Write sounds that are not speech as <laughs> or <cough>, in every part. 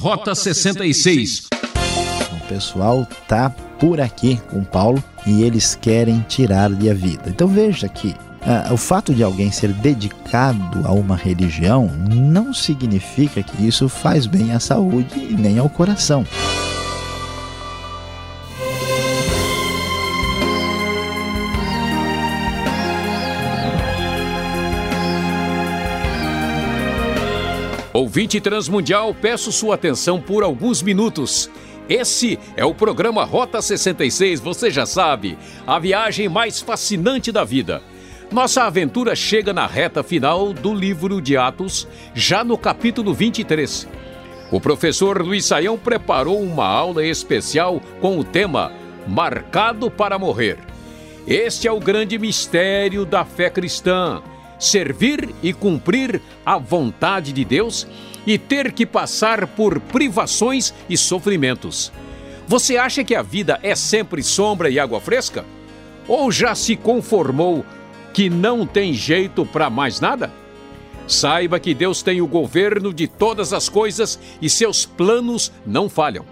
Rota 66. O pessoal tá por aqui com Paulo e eles querem tirar-lhe a vida. Então veja que ah, o fato de alguém ser dedicado a uma religião não significa que isso faz bem à saúde e nem ao coração. Ouvinte Transmundial, peço sua atenção por alguns minutos. Esse é o programa Rota 66, você já sabe, a viagem mais fascinante da vida. Nossa aventura chega na reta final do livro de Atos, já no capítulo 23. O professor Luiz Saião preparou uma aula especial com o tema Marcado para Morrer. Este é o grande mistério da fé cristã servir e cumprir a vontade de Deus e ter que passar por privações e sofrimentos. Você acha que a vida é sempre sombra e água fresca? Ou já se conformou que não tem jeito para mais nada? Saiba que Deus tem o governo de todas as coisas e seus planos não falham.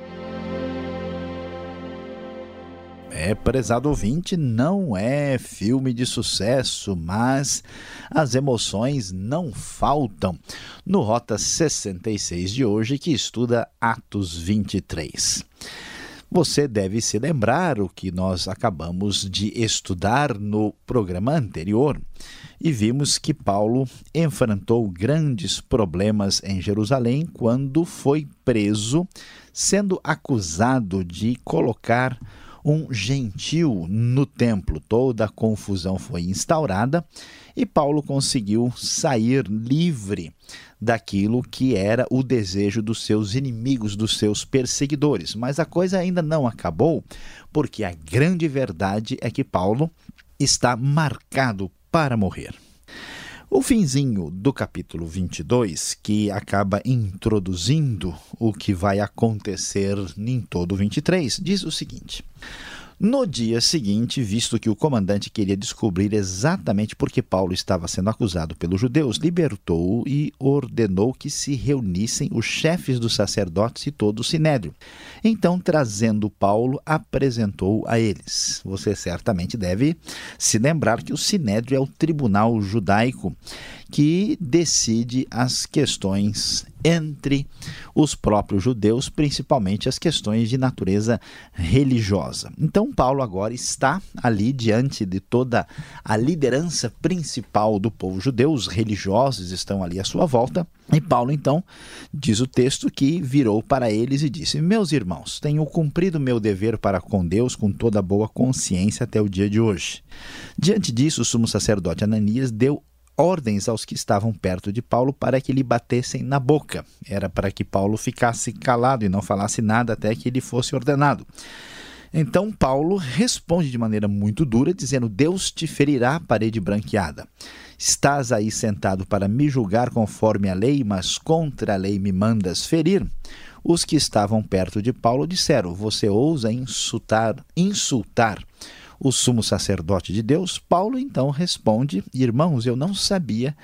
É, prezado ouvinte, não é filme de sucesso, mas as emoções não faltam no Rota 66 de hoje, que estuda Atos 23. Você deve se lembrar o que nós acabamos de estudar no programa anterior e vimos que Paulo enfrentou grandes problemas em Jerusalém quando foi preso, sendo acusado de colocar um gentil no templo. Toda a confusão foi instaurada e Paulo conseguiu sair livre daquilo que era o desejo dos seus inimigos, dos seus perseguidores. Mas a coisa ainda não acabou, porque a grande verdade é que Paulo está marcado para morrer. O finzinho do capítulo 22, que acaba introduzindo o que vai acontecer em todo o 23, diz o seguinte: no dia seguinte, visto que o comandante queria descobrir exatamente por que Paulo estava sendo acusado pelos judeus, libertou-o e ordenou que se reunissem os chefes dos sacerdotes e todo o sinédrio. Então, trazendo Paulo, apresentou a eles. Você certamente deve se lembrar que o sinédrio é o tribunal judaico que decide as questões entre os próprios judeus, principalmente as questões de natureza religiosa. Então, Paulo agora está ali diante de toda a liderança principal do povo judeu, os religiosos estão ali à sua volta. E Paulo, então, diz o texto que virou para eles e disse: Meus irmãos, tenho cumprido meu dever para com Deus com toda boa consciência até o dia de hoje. Diante disso, o sumo sacerdote Ananias deu ordens aos que estavam perto de Paulo para que lhe batessem na boca. Era para que Paulo ficasse calado e não falasse nada até que ele fosse ordenado. Então Paulo responde de maneira muito dura, dizendo: Deus te ferirá, parede branqueada. Estás aí sentado para me julgar conforme a lei, mas contra a lei me mandas ferir. Os que estavam perto de Paulo disseram: Você ousa insultar, insultar o sumo sacerdote de Deus, Paulo então responde: Irmãos, eu não sabia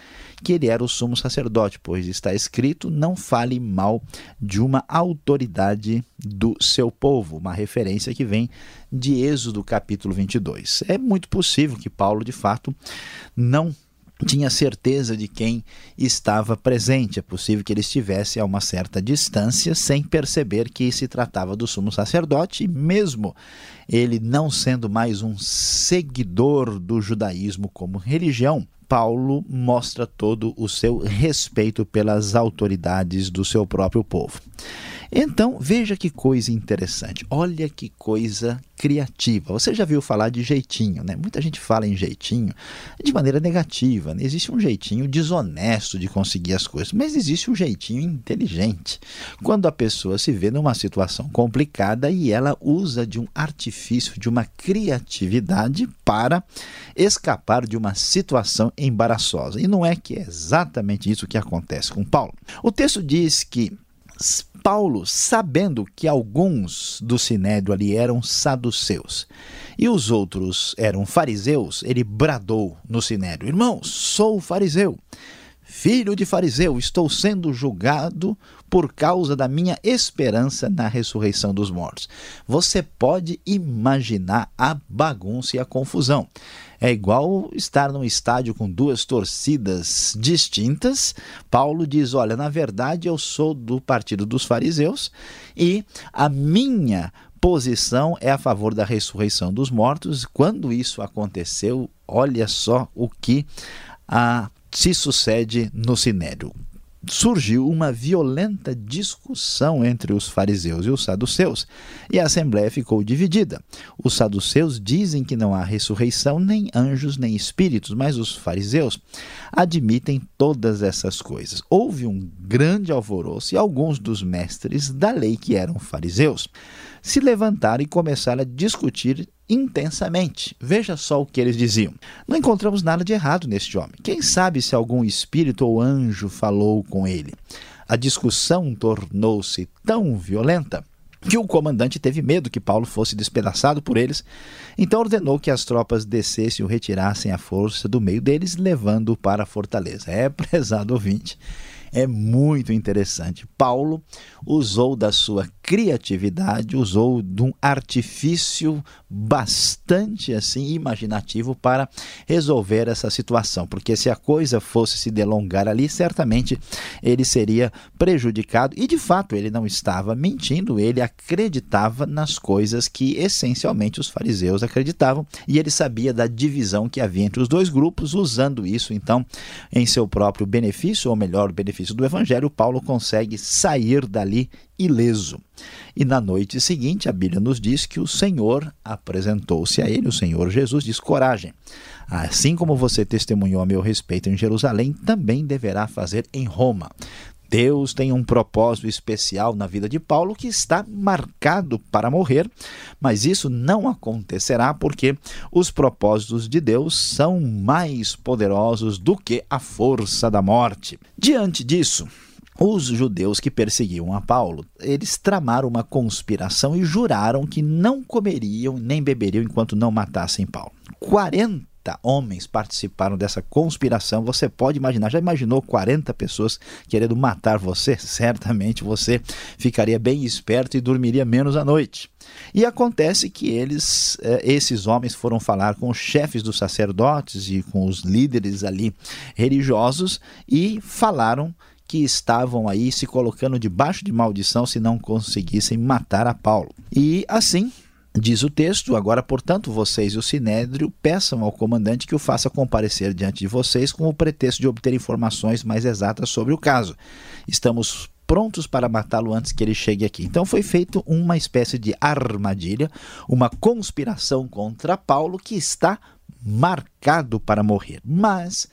que ele era o sumo sacerdote, pois está escrito: Não fale mal de uma autoridade do seu povo, uma referência que vem de Êxodo capítulo 22. É muito possível que Paulo, de fato, não tinha certeza de quem estava presente. É possível que ele estivesse a uma certa distância sem perceber que se tratava do sumo sacerdote, e mesmo ele não sendo mais um seguidor do judaísmo como religião, Paulo mostra todo o seu respeito pelas autoridades do seu próprio povo. Então, veja que coisa interessante. Olha que coisa criativa. Você já viu falar de jeitinho, né? Muita gente fala em jeitinho de maneira negativa. Né? Existe um jeitinho desonesto de conseguir as coisas, mas existe um jeitinho inteligente. Quando a pessoa se vê numa situação complicada e ela usa de um artifício, de uma criatividade para escapar de uma situação embaraçosa. E não é que é exatamente isso que acontece com Paulo. O texto diz que Paulo, sabendo que alguns do sinédrio ali eram saduceus e os outros eram fariseus, ele bradou no sinédrio: Irmãos, sou fariseu. Filho de fariseu, estou sendo julgado por causa da minha esperança na ressurreição dos mortos. Você pode imaginar a bagunça e a confusão. É igual estar num estádio com duas torcidas distintas. Paulo diz: Olha, na verdade eu sou do partido dos fariseus e a minha posição é a favor da ressurreição dos mortos. Quando isso aconteceu, olha só o que a se sucede no Sinédrio. Surgiu uma violenta discussão entre os fariseus e os saduceus, e a assembleia ficou dividida. Os saduceus dizem que não há ressurreição, nem anjos, nem espíritos, mas os fariseus admitem todas essas coisas. Houve um grande alvoroço e alguns dos mestres da lei, que eram fariseus, se levantaram e começaram a discutir intensamente. Veja só o que eles diziam. Não encontramos nada de errado neste homem. Quem sabe se algum espírito ou anjo falou com ele? A discussão tornou-se tão violenta que o comandante teve medo que Paulo fosse despedaçado por eles, então ordenou que as tropas descessem e retirassem à força do meio deles, levando-o para a fortaleza. É, <laughs> prezado ouvinte, é muito interessante. Paulo usou da sua criatividade, usou de um artifício bastante assim imaginativo para resolver essa situação, porque se a coisa fosse se delongar ali, certamente ele seria prejudicado. E de fato ele não estava mentindo, ele acreditava nas coisas que essencialmente os fariseus acreditavam. E ele sabia da divisão que havia entre os dois grupos, usando isso então em seu próprio benefício, ou melhor, benefício do evangelho, Paulo consegue sair dali ileso. E na noite seguinte, a Bíblia nos diz que o Senhor apresentou-se a ele, o Senhor Jesus diz: coragem. Assim como você testemunhou a meu respeito em Jerusalém, também deverá fazer em Roma. Deus tem um propósito especial na vida de Paulo que está marcado para morrer, mas isso não acontecerá porque os propósitos de Deus são mais poderosos do que a força da morte. Diante disso, os judeus que perseguiam a Paulo, eles tramaram uma conspiração e juraram que não comeriam nem beberiam enquanto não matassem Paulo. 40 homens participaram dessa conspiração. Você pode imaginar, já imaginou 40 pessoas querendo matar você? <laughs> Certamente você ficaria bem esperto e dormiria menos à noite. E acontece que eles, eh, esses homens foram falar com os chefes dos sacerdotes e com os líderes ali religiosos e falaram que estavam aí se colocando debaixo de maldição se não conseguissem matar a Paulo. E assim, Diz o texto: Agora, portanto, vocês e o sinédrio peçam ao comandante que o faça comparecer diante de vocês com o pretexto de obter informações mais exatas sobre o caso. Estamos prontos para matá-lo antes que ele chegue aqui. Então foi feita uma espécie de armadilha, uma conspiração contra Paulo que está marcado para morrer. Mas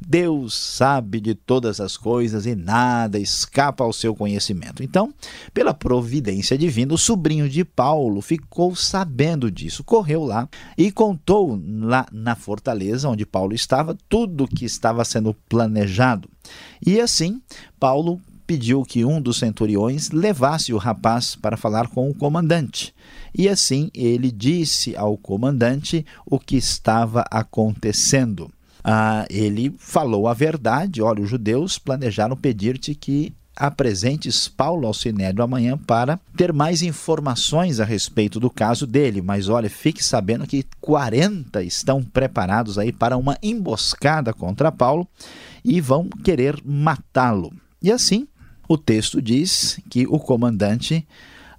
Deus sabe de todas as coisas e nada escapa ao seu conhecimento. Então, pela providência divina, o sobrinho de Paulo ficou sabendo disso, correu lá e contou lá na fortaleza onde Paulo estava tudo o que estava sendo planejado. E assim, Paulo pediu que um dos centuriões levasse o rapaz para falar com o comandante. E assim ele disse ao comandante o que estava acontecendo. Ah, ele falou a verdade: olha, os judeus planejaram pedir-te que apresentes Paulo ao Sinédrio amanhã para ter mais informações a respeito do caso dele. Mas olha, fique sabendo que 40 estão preparados aí para uma emboscada contra Paulo e vão querer matá-lo. E assim, o texto diz que o comandante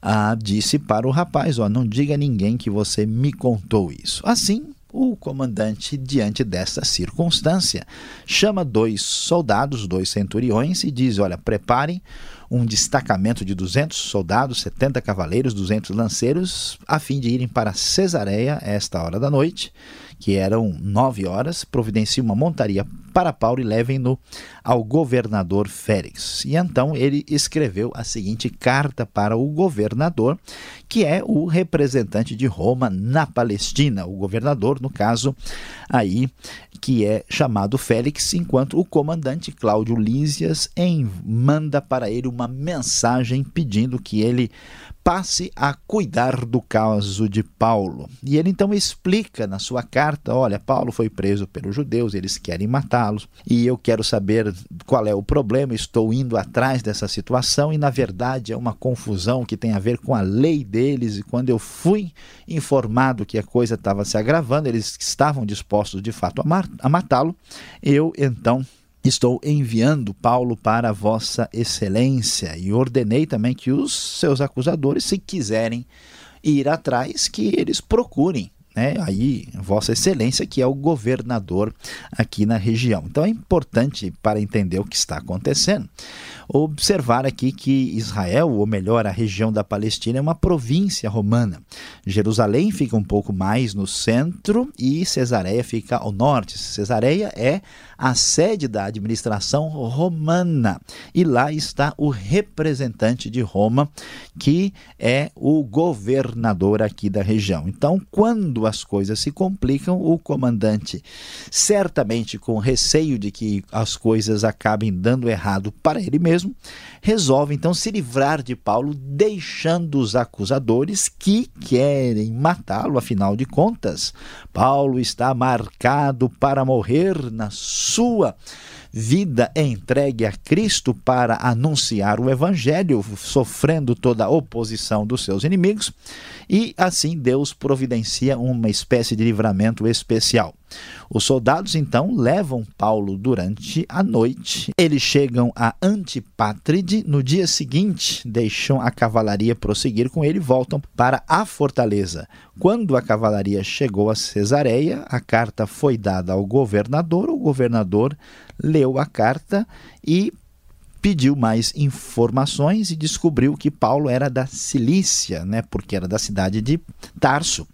ah, disse para o rapaz: ó, não diga a ninguém que você me contou isso. Assim, o comandante, diante desta circunstância, chama dois soldados, dois centuriões, e diz: Olha, preparem um destacamento de 200 soldados, 70 cavaleiros, 200 lanceiros, a fim de irem para Cesareia esta hora da noite que eram nove horas, providencie uma montaria para Paulo e levem-no ao governador Félix. E então ele escreveu a seguinte carta para o governador, que é o representante de Roma na Palestina, o governador, no caso, aí que é chamado Félix, enquanto o comandante Cláudio Lísias manda para ele uma mensagem pedindo que ele passe a cuidar do caso de Paulo. E ele então explica na sua carta: olha, Paulo foi preso pelos judeus, eles querem matá-los, e eu quero saber qual é o problema, estou indo atrás dessa situação, e na verdade é uma confusão que tem a ver com a lei deles. E quando eu fui informado que a coisa estava se agravando, eles estavam dispostos de fato a, a matá-lo, eu então Estou enviando Paulo para Vossa Excelência e ordenei também que os seus acusadores, se quiserem ir atrás, que eles procurem né, aí Vossa Excelência, que é o governador aqui na região. Então é importante para entender o que está acontecendo observar aqui que Israel, ou melhor, a região da Palestina, é uma província romana. Jerusalém fica um pouco mais no centro e Cesareia fica ao norte. Cesareia é a sede da administração romana e lá está o representante de Roma, que é o governador aqui da região. Então, quando as coisas se complicam, o comandante, certamente com receio de que as coisas acabem dando errado para ele mesmo, mesmo, resolve então se livrar de Paulo, deixando os acusadores que querem matá-lo, afinal de contas. Paulo está marcado para morrer na sua vida entregue a Cristo para anunciar o Evangelho, sofrendo toda a oposição dos seus inimigos, e assim Deus providencia uma espécie de livramento especial. Os soldados então levam Paulo durante a noite. Eles chegam a Antipátride. No dia seguinte, deixam a cavalaria prosseguir com ele e voltam para a fortaleza. Quando a cavalaria chegou a Cesareia, a carta foi dada ao governador. O governador leu a carta e pediu mais informações e descobriu que Paulo era da Cilícia, né, porque era da cidade de Tarso.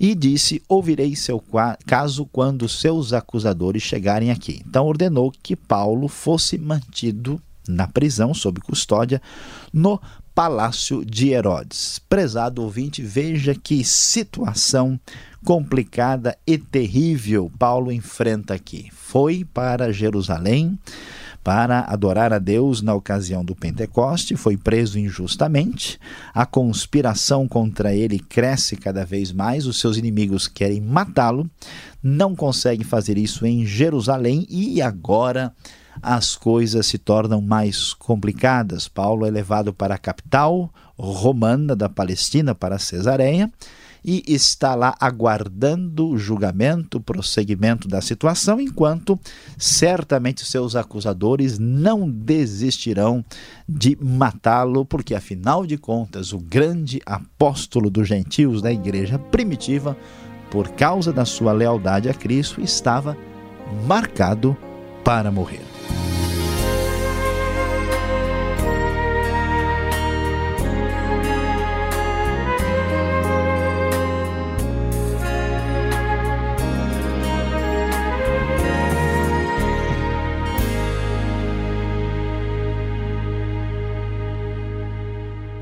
E disse: Ouvirei seu caso quando seus acusadores chegarem aqui. Então ordenou que Paulo fosse mantido na prisão sob custódia no palácio de Herodes. Prezado ouvinte, veja que situação complicada e terrível Paulo enfrenta aqui. Foi para Jerusalém para adorar a Deus na ocasião do Pentecoste, foi preso injustamente. A conspiração contra ele cresce cada vez mais, os seus inimigos querem matá-lo, não conseguem fazer isso em Jerusalém e agora as coisas se tornam mais complicadas. Paulo é levado para a capital romana da Palestina, para Cesareia e está lá aguardando o julgamento, o prosseguimento da situação, enquanto certamente seus acusadores não desistirão de matá-lo, porque afinal de contas, o grande apóstolo dos gentios da igreja primitiva, por causa da sua lealdade a Cristo, estava marcado para morrer.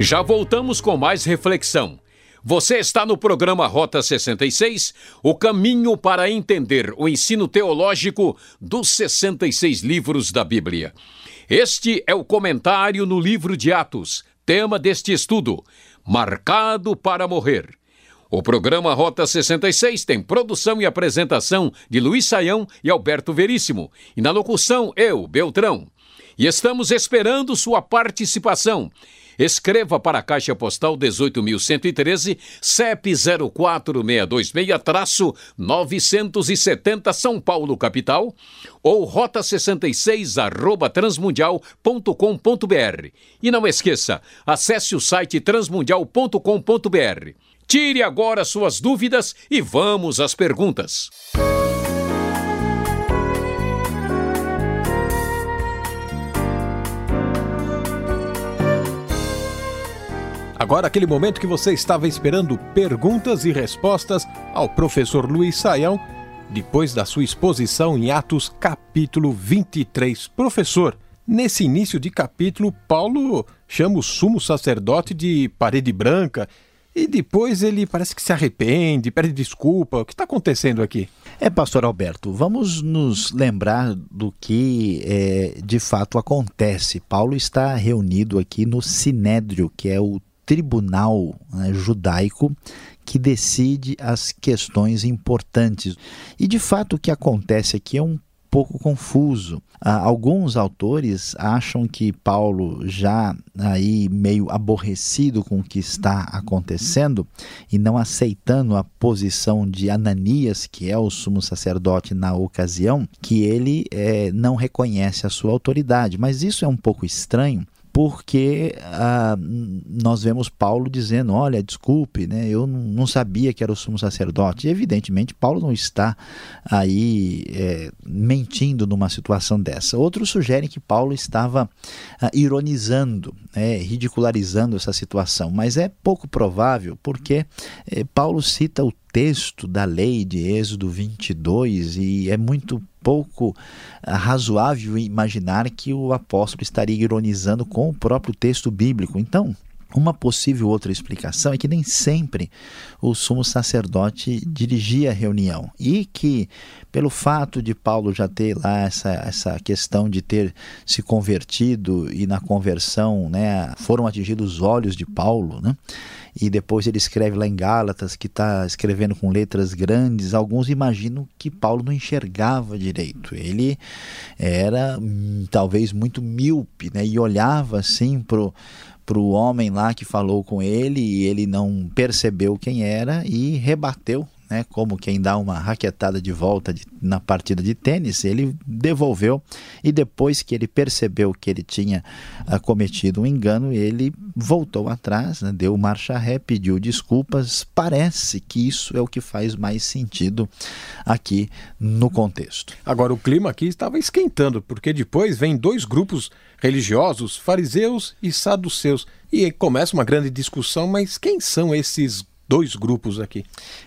Já voltamos com mais reflexão. Você está no programa Rota 66, o caminho para entender o ensino teológico dos 66 livros da Bíblia. Este é o comentário no livro de Atos, tema deste estudo: Marcado para Morrer. O programa Rota 66 tem produção e apresentação de Luiz Saião e Alberto Veríssimo, e na locução eu, Beltrão. E estamos esperando sua participação. Escreva para a Caixa Postal 18.113, CEP 04626-970 São Paulo, capital, ou rota 66 arroba transmundial.com.br. E não esqueça, acesse o site transmundial.com.br. Tire agora suas dúvidas e vamos às perguntas. Agora, aquele momento que você estava esperando perguntas e respostas ao professor Luiz Saião, depois da sua exposição em Atos, capítulo 23. Professor, nesse início de capítulo, Paulo chama o sumo sacerdote de parede branca e depois ele parece que se arrepende, pede desculpa. O que está acontecendo aqui? É, pastor Alberto, vamos nos lembrar do que é, de fato acontece. Paulo está reunido aqui no Sinédrio, que é o tribunal né, judaico que decide as questões importantes. E de fato o que acontece aqui é um pouco confuso. Ah, alguns autores acham que Paulo, já aí meio aborrecido com o que está acontecendo e não aceitando a posição de Ananias, que é o sumo sacerdote na ocasião, que ele é, não reconhece a sua autoridade. Mas isso é um pouco estranho, porque ah, nós vemos Paulo dizendo: Olha, desculpe, né, eu não sabia que era o sumo sacerdote. E, evidentemente, Paulo não está aí é, mentindo numa situação dessa. Outros sugerem que Paulo estava ah, ironizando, né, ridicularizando essa situação, mas é pouco provável porque é, Paulo cita o texto da lei de Êxodo 22 e é muito pouco ah, razoável imaginar que o apóstolo estaria ironizando com o próprio texto bíblico. Então, uma possível outra explicação é que nem sempre o sumo sacerdote dirigia a reunião e que, pelo fato de Paulo já ter lá essa, essa questão de ter se convertido e na conversão né, foram atingidos os olhos de Paulo, né? E depois ele escreve lá em Gálatas que está escrevendo com letras grandes. Alguns imaginam que Paulo não enxergava direito. Ele era hum, talvez muito míope né? e olhava assim para para o homem lá que falou com ele e ele não percebeu quem era e rebateu né, como quem dá uma raquetada de volta de, na partida de tênis, ele devolveu e depois que ele percebeu que ele tinha uh, cometido um engano, ele voltou atrás, né, deu marcha ré, pediu desculpas. Parece que isso é o que faz mais sentido aqui no contexto. Agora, o clima aqui estava esquentando, porque depois vem dois grupos religiosos, fariseus e saduceus. E começa uma grande discussão, mas quem são esses dois grupos aqui.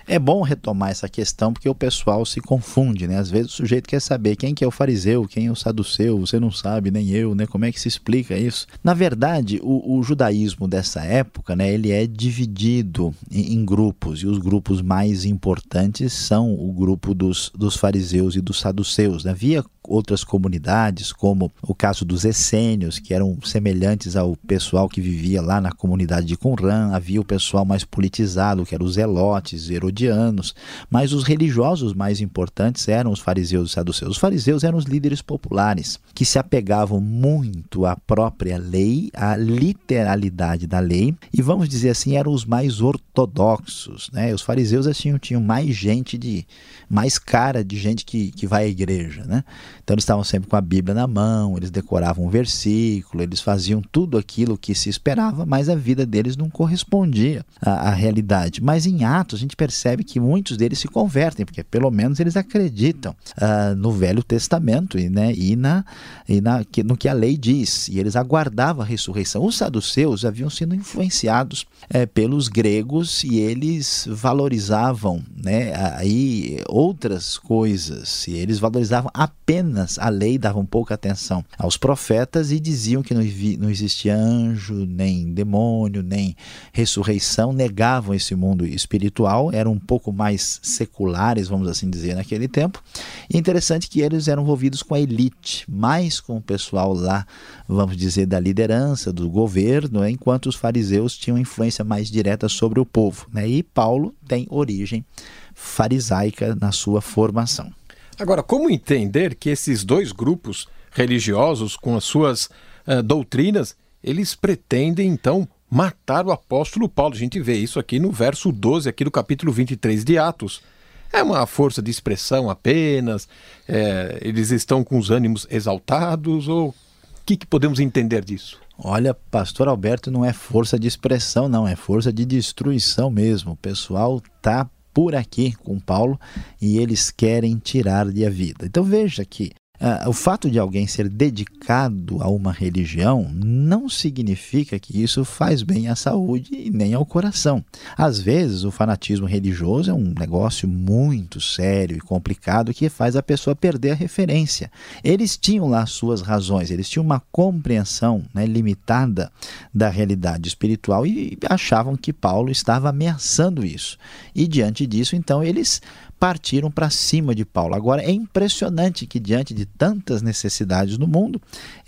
É bom retomar essa questão porque o pessoal se confunde, né? Às vezes o sujeito quer saber quem que é o fariseu, quem é o saduceu, você não sabe, nem eu, né? Como é que se explica isso? Na verdade, o, o judaísmo dessa época, né, ele é dividido em, em, grupos e os grupos mais importantes são o grupo dos, dos fariseus e dos saduceus. Né? Havia outras comunidades, como o caso dos essênios, que eram semelhantes ao pessoal que vivia lá na comunidade de Qumran, havia o pessoal mais politizado, que eram os zelotes, herodianos, mas os religiosos mais importantes eram os fariseus e saduceus. Os fariseus eram os líderes populares, que se apegavam muito à própria lei, à literalidade da lei, e vamos dizer assim, eram os mais ortodoxos. Né? Os fariseus assim, tinham mais gente de mais cara de gente que, que vai à igreja, né? Então eles estavam sempre com a Bíblia na mão, eles decoravam um versículo, eles faziam tudo aquilo que se esperava, mas a vida deles não correspondia à, à realidade. Mas em Atos a gente percebe que muitos deles se convertem, porque pelo menos eles acreditam uh, no Velho Testamento e, né, e, na, e na, que, no que a lei diz, e eles aguardavam a ressurreição. Os saduceus haviam sido influenciados é, pelos gregos e eles valorizavam né, aí outras coisas, e eles valorizavam apenas a lei, davam pouca atenção aos profetas e diziam que não, não existia anjo, nem demônio, nem ressurreição, negavam esse mundo espiritual, eram um pouco mais seculares, vamos assim dizer, naquele tempo. E interessante que eles eram envolvidos com a elite, mais com o pessoal lá, vamos dizer, da liderança, do governo, enquanto os fariseus tinham influência mais direta sobre o povo. Né? E Paulo tem origem farisaica na sua formação. Agora, como entender que esses dois grupos religiosos, com as suas uh, doutrinas, eles pretendem então matar o apóstolo Paulo? A gente vê isso aqui no verso 12, aqui do capítulo 23 de Atos. É uma força de expressão apenas? É, eles estão com os ânimos exaltados? Ou o que, que podemos entender disso? Olha, pastor Alberto não é força de expressão, não, é força de destruição mesmo. O pessoal tá por aqui com Paulo e eles querem tirar-lhe a vida. Então veja que Uh, o fato de alguém ser dedicado a uma religião não significa que isso faz bem à saúde e nem ao coração. Às vezes, o fanatismo religioso é um negócio muito sério e complicado que faz a pessoa perder a referência. Eles tinham lá suas razões, eles tinham uma compreensão né, limitada da realidade espiritual e achavam que Paulo estava ameaçando isso. E diante disso, então, eles partiram para cima de Paulo. Agora, é impressionante que diante de de tantas necessidades no mundo,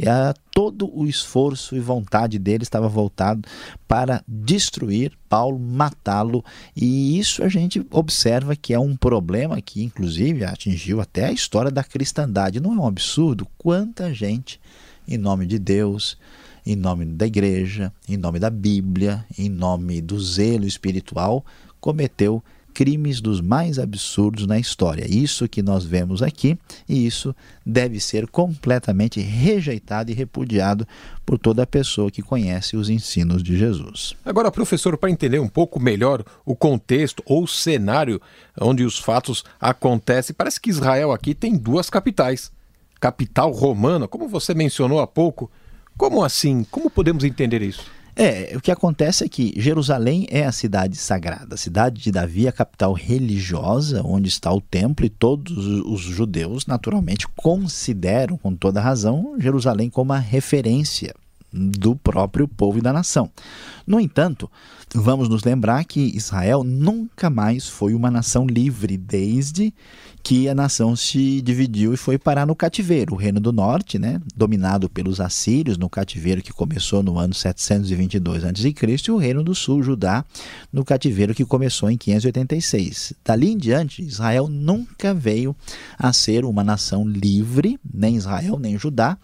a, todo o esforço e vontade dele estava voltado para destruir Paulo, matá-lo, e isso a gente observa que é um problema que, inclusive, atingiu até a história da cristandade. Não é um absurdo quanta gente, em nome de Deus, em nome da igreja, em nome da Bíblia, em nome do zelo espiritual, cometeu crimes dos mais absurdos na história. Isso que nós vemos aqui, e isso deve ser completamente rejeitado e repudiado por toda pessoa que conhece os ensinos de Jesus. Agora, professor, para entender um pouco melhor o contexto ou o cenário onde os fatos acontecem, parece que Israel aqui tem duas capitais. Capital romana, como você mencionou há pouco. Como assim? Como podemos entender isso? É, o que acontece é que Jerusalém é a cidade sagrada, a cidade de Davi, a capital religiosa, onde está o templo, e todos os judeus, naturalmente, consideram, com toda razão, Jerusalém como a referência do próprio povo e da nação. No entanto, vamos nos lembrar que Israel nunca mais foi uma nação livre desde que a nação se dividiu e foi parar no cativeiro. O Reino do Norte, né, dominado pelos assírios, no cativeiro que começou no ano 722 a.C., e o Reino do Sul, Judá, no cativeiro que começou em 586. Dali em diante, Israel nunca veio a ser uma nação livre, nem Israel, nem Judá.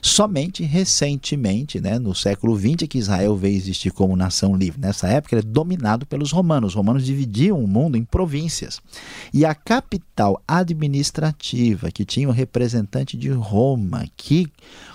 Somente recentemente, né, no século XX, que Israel veio existir como nação livre. Nessa época, ele é dominado pelos romanos. Os romanos dividiam o mundo em províncias. E a capital administrativa, que tinha o um representante de Roma, que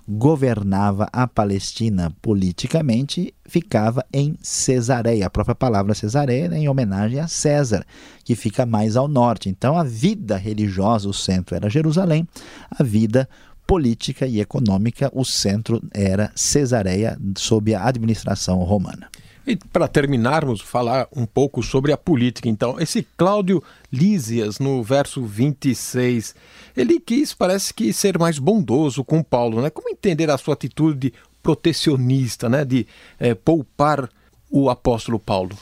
governava a Palestina politicamente, ficava em Cesareia. A própria palavra Cesareia é em homenagem a César, que fica mais ao norte. Então, a vida religiosa, o centro era Jerusalém, a vida política e econômica, o centro era Cesareia, sob a administração romana. E para terminarmos, falar um pouco sobre a política, então. Esse Cláudio Lísias, no verso 26, ele quis, parece que, ser mais bondoso com Paulo, né? Como entender a sua atitude protecionista, né? De é, poupar o apóstolo Paulo?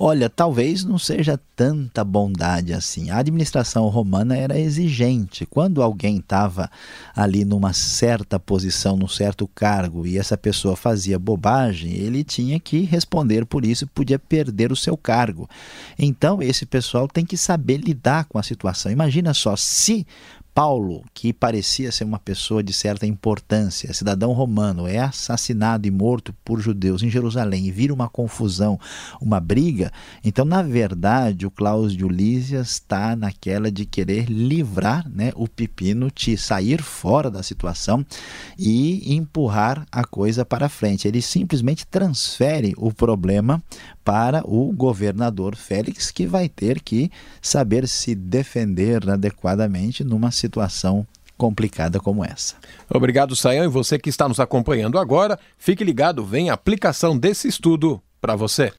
Olha, talvez não seja tanta bondade assim. A administração romana era exigente. Quando alguém estava ali numa certa posição, num certo cargo, e essa pessoa fazia bobagem, ele tinha que responder por isso e podia perder o seu cargo. Então, esse pessoal tem que saber lidar com a situação. Imagina só, se Paulo, que parecia ser uma pessoa de certa importância, cidadão romano, é assassinado e morto por judeus em Jerusalém e vira uma confusão, uma briga, então, na verdade, o Cláudio Lísias está naquela de querer livrar né, o pepino, de sair fora da situação e empurrar a coisa para frente. Ele simplesmente transfere o problema para o governador Félix, que vai ter que saber se defender adequadamente numa situação complicada como essa. Obrigado, Sayão, e você que está nos acompanhando agora, fique ligado, vem a aplicação desse estudo para você.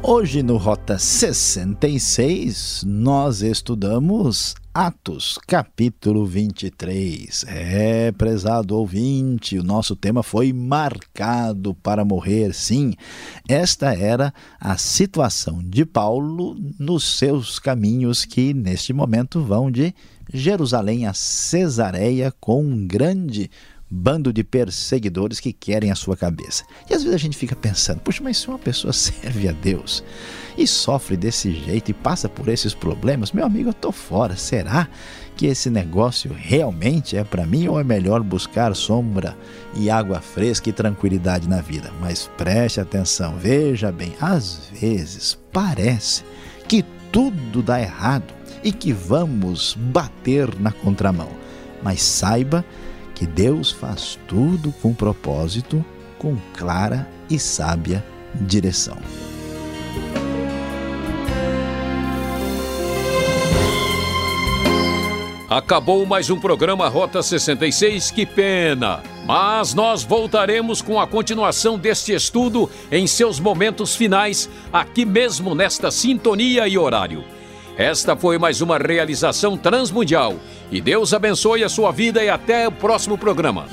Hoje no Rota 66 nós estudamos Atos, capítulo 23. É, prezado ouvinte, o nosso tema foi marcado para morrer. Sim, esta era a situação de Paulo nos seus caminhos que neste momento vão de Jerusalém a Cesareia com um grande bando de perseguidores que querem a sua cabeça. E às vezes a gente fica pensando, puxa, mas se uma pessoa <laughs> serve a Deus e sofre desse jeito e passa por esses problemas, meu amigo, eu estou fora. Será que esse negócio realmente é para mim ou é melhor buscar sombra e água fresca e tranquilidade na vida? Mas preste atenção, veja bem, às vezes parece que tudo dá errado e que vamos bater na contramão. Mas saiba que Deus faz tudo com propósito, com clara e sábia direção. Acabou mais um programa Rota 66, que pena! Mas nós voltaremos com a continuação deste estudo em seus momentos finais, aqui mesmo nesta sintonia e horário. Esta foi mais uma realização transmundial. E Deus abençoe a sua vida e até o próximo programa.